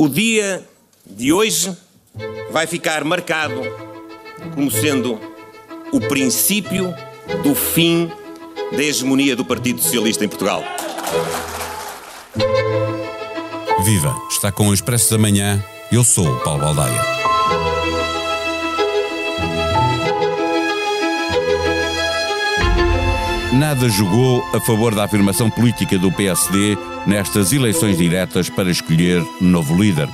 O dia de hoje vai ficar marcado como sendo o princípio do fim da hegemonia do Partido Socialista em Portugal. Viva! Está com o Expresso da Manhã. Eu sou o Paulo Baldaia. Nada jogou a favor da afirmação política do PSD nestas eleições diretas para escolher novo líder.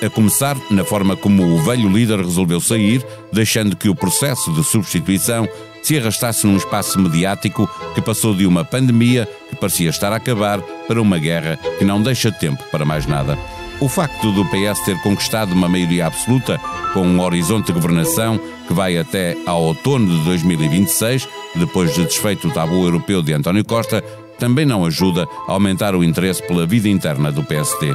A começar na forma como o velho líder resolveu sair, deixando que o processo de substituição se arrastasse num espaço mediático que passou de uma pandemia que parecia estar a acabar para uma guerra que não deixa tempo para mais nada. O facto do PS ter conquistado uma maioria absoluta, com um horizonte de governação que vai até ao outono de 2026, depois de desfeito o tabu europeu de António Costa, também não ajuda a aumentar o interesse pela vida interna do PSD.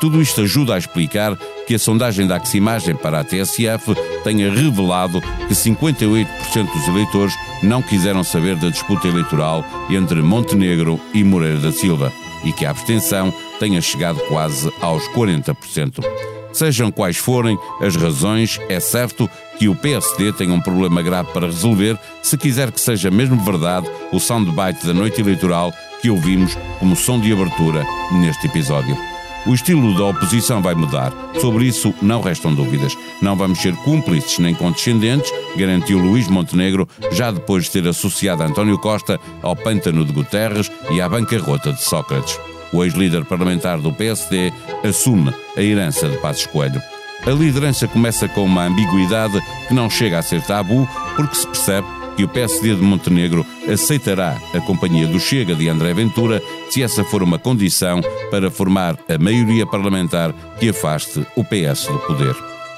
Tudo isto ajuda a explicar que a sondagem da Aximagem para a TSF tenha revelado que 58% dos eleitores não quiseram saber da disputa eleitoral entre Montenegro e Moreira da Silva e que a abstenção tenha chegado quase aos 40%. Sejam quais forem as razões, é certo que o PSD tem um problema grave para resolver se quiser que seja mesmo verdade o soundbite da noite eleitoral que ouvimos como som de abertura neste episódio. O estilo da oposição vai mudar. Sobre isso não restam dúvidas. Não vamos ser cúmplices nem condescendentes, garantiu Luís Montenegro, já depois de ter associado António Costa ao pântano de Guterres e à bancarrota de Sócrates. O ex-líder parlamentar do PSD assume a herança de Passos Coelho. A liderança começa com uma ambiguidade que não chega a ser tabu, porque se percebe que o PSD de Montenegro aceitará a companhia do Chega de André Ventura se essa for uma condição para formar a maioria parlamentar que afaste o PS do poder.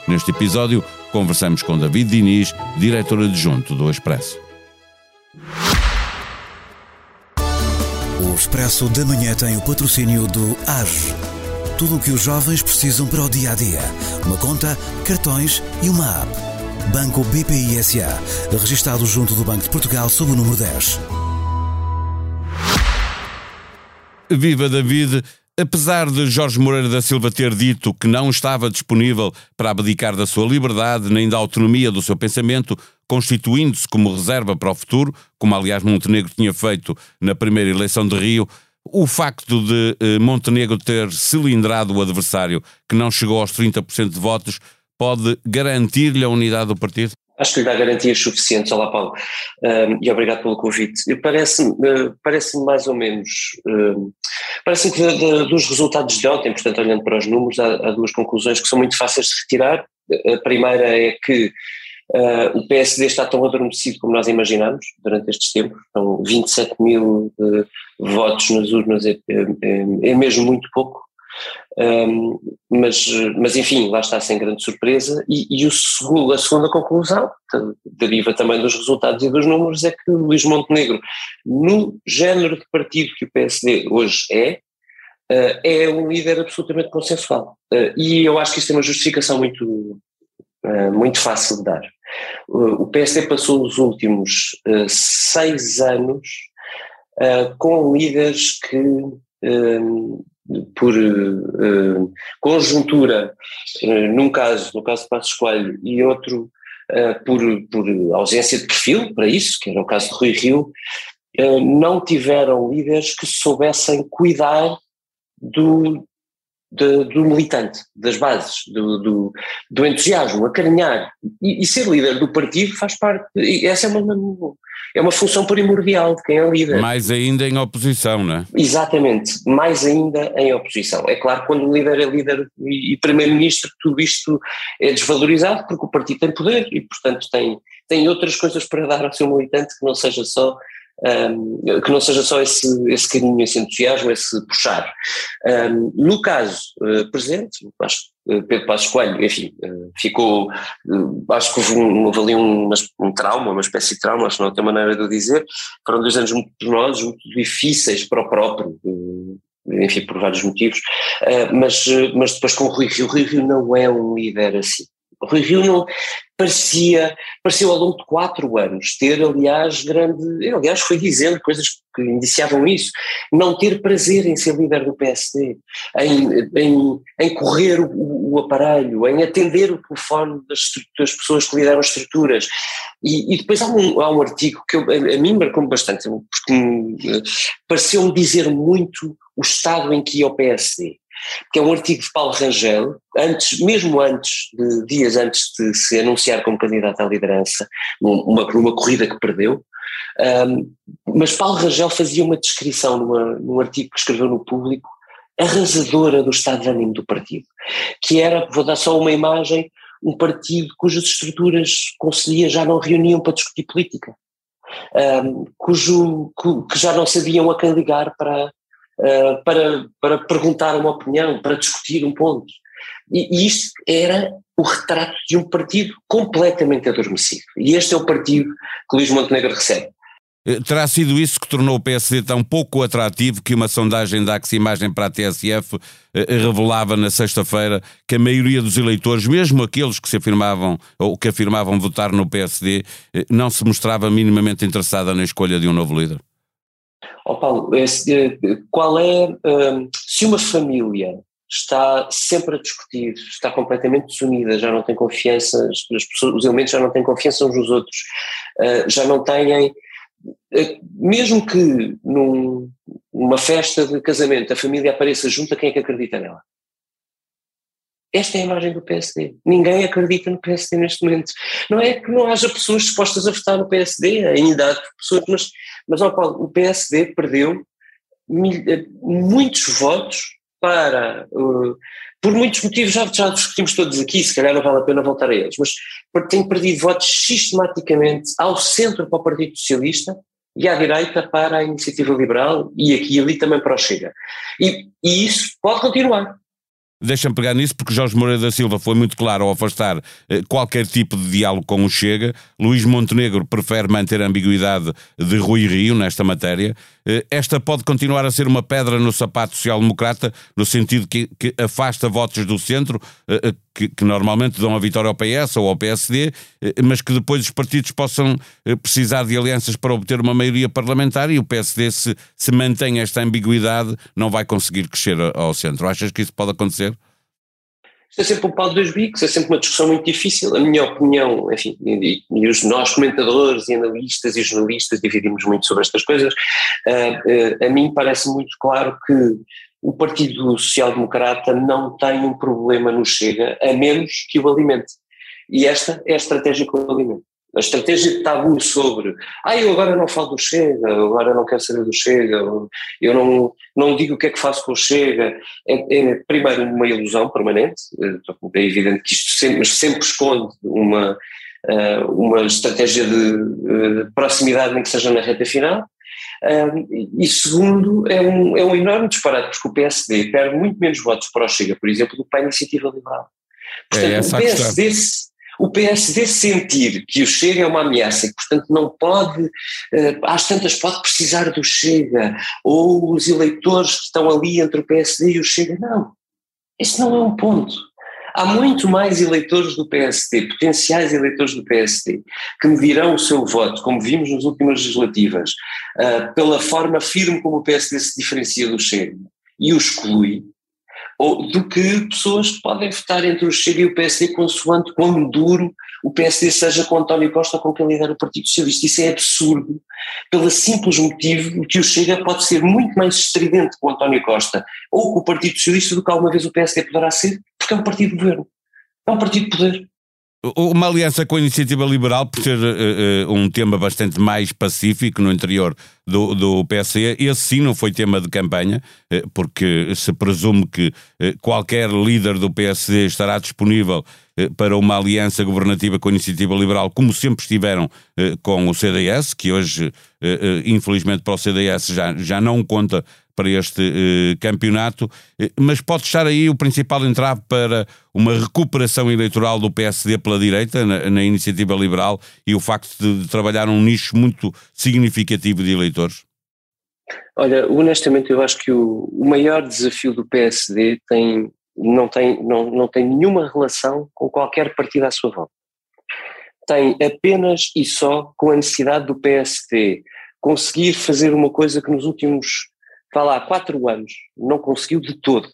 Neste episódio, conversamos com David Diniz, diretor adjunto do Expresso. O Expresso da Manhã tem o patrocínio do AGE. Tudo o que os jovens precisam para o dia a dia. Uma conta, cartões e uma app. Banco BPI SA, registado junto do Banco de Portugal sob o número 10. Viva David! Apesar de Jorge Moreira da Silva ter dito que não estava disponível para abdicar da sua liberdade nem da autonomia do seu pensamento, constituindo-se como reserva para o futuro, como aliás Montenegro tinha feito na primeira eleição de Rio, o facto de eh, Montenegro ter cilindrado o adversário, que não chegou aos 30% de votos, pode garantir-lhe a unidade do partido? Acho que lhe dá garantias suficientes. Olá, Paulo, e obrigado pelo convite. Parece-me uh, parece mais ou menos. Uh, Parece-me que de, de, dos resultados de ontem, portanto, olhando para os números, há, há, duas conclusões que são muito fáceis de retirar. A primeira é que uh, o PSD está tão adormecido como nós imaginamos durante estes tempos. São 27 mil votos nas urnas, é, é, é mesmo muito pouco. Um, mas, mas enfim, lá está sem grande surpresa. E, e o segundo, a segunda conclusão, deriva também dos resultados e dos números, é que Luís Montenegro, no género de partido que o PSD hoje é, uh, é um líder absolutamente consensual. Uh, e eu acho que isto é uma justificação muito, muito fácil de dar. o PSD passou os últimos seis anos com líderes que por conjuntura, num caso, no caso de Passos Coelho, e outro por, por ausência de perfil para isso, que era o caso de Rui Rio, não tiveram líderes que soubessem cuidar do, de, do militante, das bases, do, do, do entusiasmo, acarinhar. E, e, ser líder do partido faz parte, essa é uma, é uma função primordial de quem é líder. Mais ainda em oposição, não é? Exatamente, mais ainda em oposição. É claro que quando o líder é líder e, e primeiro-ministro, tudo isto é desvalorizado porque o partido tem poder e, portanto, tem, tem outras coisas para dar ao seu militante que não seja só um, que não seja só esse, esse carinho, esse entusiasmo, esse puxar. Um, no caso uh, presente, acho que uh, Pedro Passos Coelho, enfim, uh, ficou, acho que houve, um, houve ali um, um, trauma, uma espécie de trauma, acho que não outra maneira de eu dizer, foram dois anos muito penosos, muito difíceis para o próprio, enfim, por vários motivos, mas, mas depois com o Rui Rio, o Rui Rio não é um líder assim. Rui Rio não parecia, pareceu ao longo de quatro anos ter, aliás, grande, aliás, foi dizendo coisas que indiciavam isso, não ter prazer em ser líder do PSD, em, em, em correr o, o, aparelho, em atender o telefone das, das pessoas que lideram as estruturas. E, e depois há um, há um artigo que eu, a, a mim marcou-me bastante, porque pareceu-me dizer muito o estado em que ia o PSD que é um artigo de Paulo Rangel, antes, mesmo antes, de, dias antes de se anunciar como candidato à liderança, numa, numa corrida que perdeu, um, mas Paulo Rangel fazia uma descrição numa, num artigo que escreveu no Público, arrasadora do estado de ânimo do partido, que era, vou dar só uma imagem, um partido cujas estruturas conselhias já não reuniam para discutir política, um, cujo, que já não sabiam a quem ligar para, uh, para, para perguntar uma opinião, para discutir um ponto. E, e isto era o retrato de um partido completamente adormecido. E este é o partido que Luís Montenegro recebe. Eh, terá sido isso que tornou o PSD tão pouco atrativo que uma sondagem da Imagem para a TSF eh, revelava na sexta-feira que a maioria dos eleitores, mesmo aqueles que se afirmavam ou que afirmavam votar no PSD, não se mostrava minimamente interessada na escolha de um novo líder? Oh Paulo, qual é, um, se uma família está sempre a discutir, está completamente desunida, já não tem confiança, as pessoas, os elementos já não têm confiança uns nos outros, uh, já não têm, uh, mesmo que num, numa festa de casamento a família apareça junta, quem é que acredita nela? Esta é a imagem do PSD. Ninguém acredita no PSD neste momento. Não é que não haja pessoas dispostas a votar no PSD, ainda há pessoas, mas, mas ó Paulo, o PSD perdeu eh, muitos votos para, uh, por muitos motivos, já, já discutimos todos aqui, se calhar não vale a pena voltar a eles, mas tem perdido votos sistematicamente ao centro para o Partido Socialista e à direita para a Iniciativa Liberal e aqui e ali também para o Chega. E, e isso pode continuar Deixa-me pegar nisso porque Jorge Moreira da Silva foi muito claro ao afastar eh, qualquer tipo de diálogo com o Chega. Luís Montenegro prefere manter a ambiguidade de Rui Rio nesta matéria. Eh, esta pode continuar a ser uma pedra no sapato social-democrata, no sentido que, que, afasta votos do centro, eh, que, que, normalmente dão a vitória ao PS ou ao PSD, mas que depois os partidos possam precisar de alianças para obter uma maioria parlamentar e o PSD, se, se mantém esta ambiguidade, não vai conseguir crescer ao centro. Achas que isso pode acontecer? Isto é sempre um pau de dois bicos, é sempre uma discussão muito difícil. A minha opinião, enfim, e, e os nós comentadores e analistas e jornalistas dividimos muito sobre estas coisas, uh, uh, a mim parece muito claro que o Partido Social Democrata não tem um problema no Chega, a menos que o alimente. E esta é a estratégia que o alimenta. A estratégia de tabu sobre, ah, eu agora não falo do Chega, agora não quero saber do Chega, eu não, não digo o que é que faço com o Chega, é, é primeiro uma ilusão permanente, é evidente que isto sempre, sempre esconde uma, eh, uma estratégia de proximidade nem que seja na reta final, e segundo, é um, é um enorme disparate, porque o PSD perde muito menos votos para o Chega, por exemplo, do que para a Iniciativa Liberal. Portanto, é o PSD o PSD sentir que o Chega é uma ameaça e portanto, não pode, eh, às tantas pode precisar do Chega, ou os eleitores que estão ali entre o PSD e o Chega, não. Isso não é um ponto. Há muito mais eleitores do PSD, potenciais eleitores do PSD, que medirão o seu voto, como vimos nas últimas legislativas, uh, pela forma firme como o PSD se diferencia do Chega e o exclui, ou do que pessoas que podem votar entre o Chega e o PSD consoante quão duro o PSD seja com António Costa ou com quem lidera o Partido Socialista. Isso é absurdo, pelo simples motivo que o Chega pode ser muito mais estridente com António Costa ou com o Partido Socialista do que alguma vez o PSD poderá ser, porque é um partido de governo, é um partido de poder. Uma aliança com a iniciativa liberal, por ser uh, um tema bastante mais pacífico no interior do, do PSD, esse sim não foi tema de campanha, uh, porque se presume que uh, qualquer líder do PSD estará disponível para uma aliança governativa com a iniciativa liberal, como sempre estiveram com o CDS, que hoje, infelizmente para o CDS, já, já não conta para este eh, campeonato, eh, mas pode estar aí o principal entrave para uma recuperação eleitoral do PSD pela direita, na, na iniciativa liberal, e o facto de, de trabalhar um nicho muito significativo de eleitores? Olha, honestamente, eu acho que o, o maior desafio do PSD tem, não tem, não, não tem nenhuma relação com qualquer partido à sua volta. Tem apenas e só com a necessidade do PSD conseguir fazer uma coisa que nos últimos, vá lá, quatro anos não conseguiu de todo,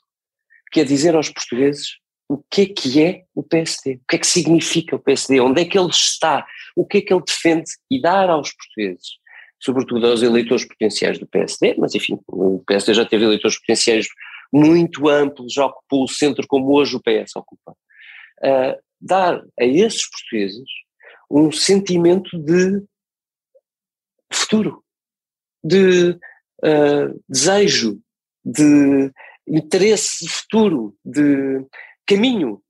que é dizer aos portugueses o que é que é o PSD, o que é que significa o PSD, onde é que ele está, o que é que ele defende? E dar aos portugueses, sobretudo aos eleitores potenciais do PSD, mas enfim, o PSD já teve eleitores potenciais muito amplos, já ocupou o centro como hoje o PS ocupa. Uh, dar a esses portugueses um sentimento de futuro, de uh, desejo, de interesse futuro, de caminho.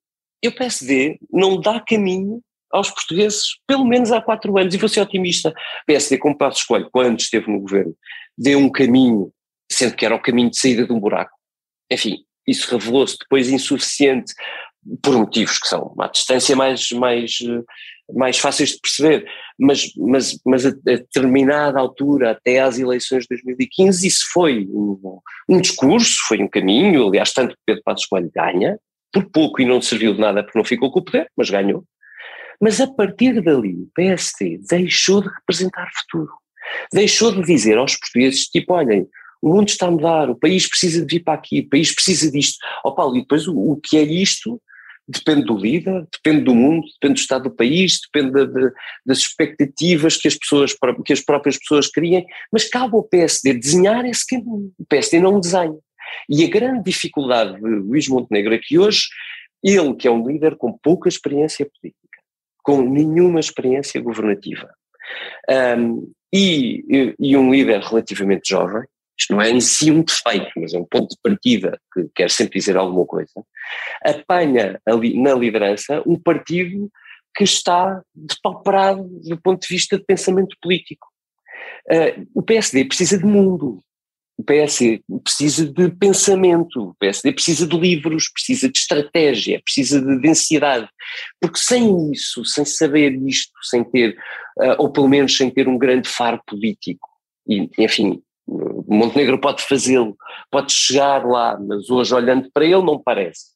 E o PSD não dá caminho aos portugueses, pelo menos há quatro anos, e vou ser otimista. O PSD, como Passo Escolho, quando esteve no governo, deu um caminho, sendo que era o caminho de saída de um buraco. Enfim, isso revelou-se depois insuficiente por motivos que são uma distância mais, mais, mais fáceis de perceber, mas, mas, mas a, determinada altura, até às eleições de 2015, isso foi um, um discurso, foi um caminho, aliás, tanto Pedro Passos Coelho ganha, por pouco e não serviu de nada porque não ficou com o poder, mas ganhou. Mas a partir dali, o PSD deixou de representar futuro. Deixou de dizer aos portugueses, tipo, olhem, o mundo está a mudar, o país precisa de vir para aqui, o país precisa disto. Ó oh, Paulo, e depois o, o, que é isto depende do líder, depende do mundo, depende do estado do país, depende de, de, das expectativas que as pessoas, que as próprias pessoas criem, mas cabe ao PSD desenhar esse caminho. O PSD não desenha. E a grande dificuldade de Luís Montenegro é que hoje, ele que é um líder com pouca experiência política, com nenhuma experiência governativa, um, e, e um líder relativamente jovem, isto não é em si um defeito, mas é um ponto de partida que quer sempre dizer alguma coisa, apanha ali, na liderança um partido que está depauperado do ponto de vista de pensamento político. Uh, o PSD precisa de mundo, o PSD precisa de pensamento, o PSD precisa de livros, precisa de estratégia, precisa de densidade, porque sem isso, sem saber isto, sem ter, uh, ou pelo menos sem ter um grande faro político, e enfim, Montenegro pode fazê-lo, pode chegar lá, mas hoje olhando para ele não parece,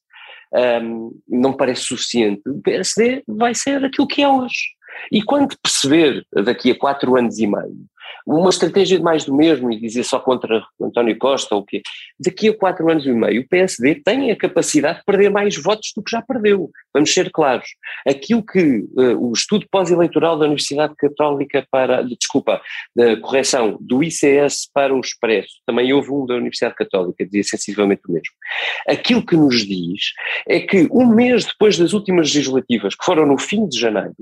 um, não parece suficiente. O PSD vai ser aquilo que é hoje. E quando perceber daqui a quatro anos e meio uma estratégia de mais do mesmo e dizer só contra António Costa ou o quê. Daqui a quatro anos e meio o PSD tem a capacidade de perder mais votos do que já perdeu. Vamos ser claros. Aquilo que uh, o estudo pós-eleitoral da Universidade Católica para, desculpa, da correção do ICS para o Expresso, também houve um da Universidade Católica, dizia sensivelmente o mesmo. Aquilo que nos diz é que um mês depois das últimas legislativas, que foram no fim de janeiro,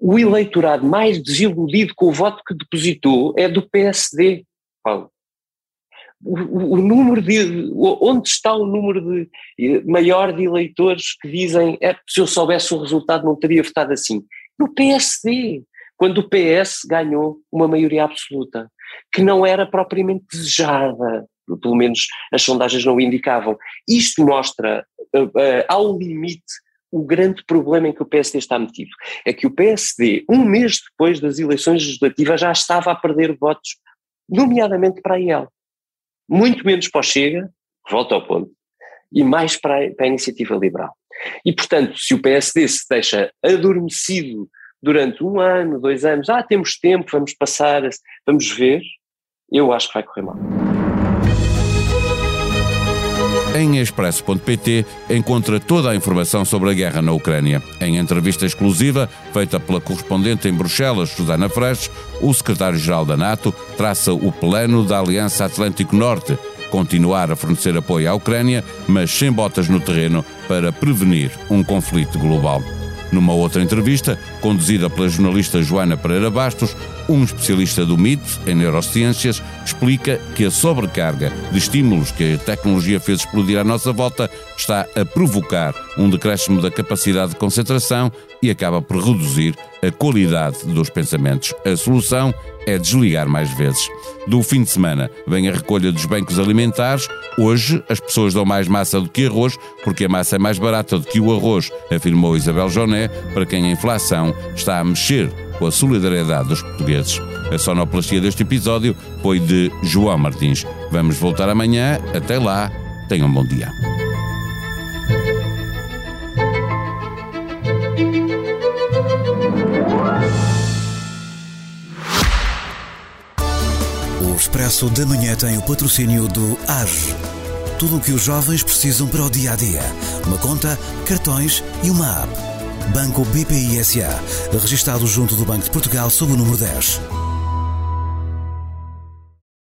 o eleitorado mais desiludido com o voto que depositou é do PSD, Paulo. O, o, número de, onde está o número de, maior de eleitores que dizem é, se eu soubesse o resultado não teria votado assim? No PSD, quando o PS ganhou uma maioria absoluta, que não era propriamente desejada, pelo menos as sondagens não o indicavam. Isto mostra uh, uh, ao limite o grande problema em que o PSD está metido. É que o PSD, um mês depois das eleições legislativas, já estava a perder votos, nomeadamente para a IEL. Muito menos para o Chega, volta ao ponto, e mais para a, para a iniciativa liberal. E, portanto, se o PSD se deixa adormecido durante um ano, dois anos, ah, temos tempo, vamos passar, vamos ver, eu acho que vai correr mal. Em expresso.pt encontra toda a informação sobre a guerra na Ucrânia. Em entrevista exclusiva, feita pela correspondente em Bruxelas, Susana Fresh, o secretário-geral da NATO traça o plano da Aliança Atlântico Norte, continuar a fornecer apoio à Ucrânia, mas sem botas no terreno para prevenir um conflito global. Numa outra entrevista, conduzida pela jornalista Joana Pereira Bastos, um especialista do MIT em neurociências explica que a sobrecarga de estímulos que a tecnologia fez explodir à nossa volta está a provocar um decréscimo da capacidade de concentração e acaba por reduzir a qualidade dos pensamentos. A solução é desligar mais vezes. Do fim de semana vem a recolha dos bancos alimentares. Hoje as pessoas dão mais massa do que arroz, porque a massa é mais barata do que o arroz, afirmou Isabel Joné, para quem a inflação está a mexer com a solidariedade dos portugueses. A sonoplastia deste episódio foi de João Martins. Vamos voltar amanhã. Até lá. Tenham um bom dia. Expresso da Manhã tem o patrocínio do AGE. Tudo o que os jovens precisam para o dia a dia. Uma conta, cartões e uma app. Banco BPI SA. Registado junto do Banco de Portugal sob o número 10.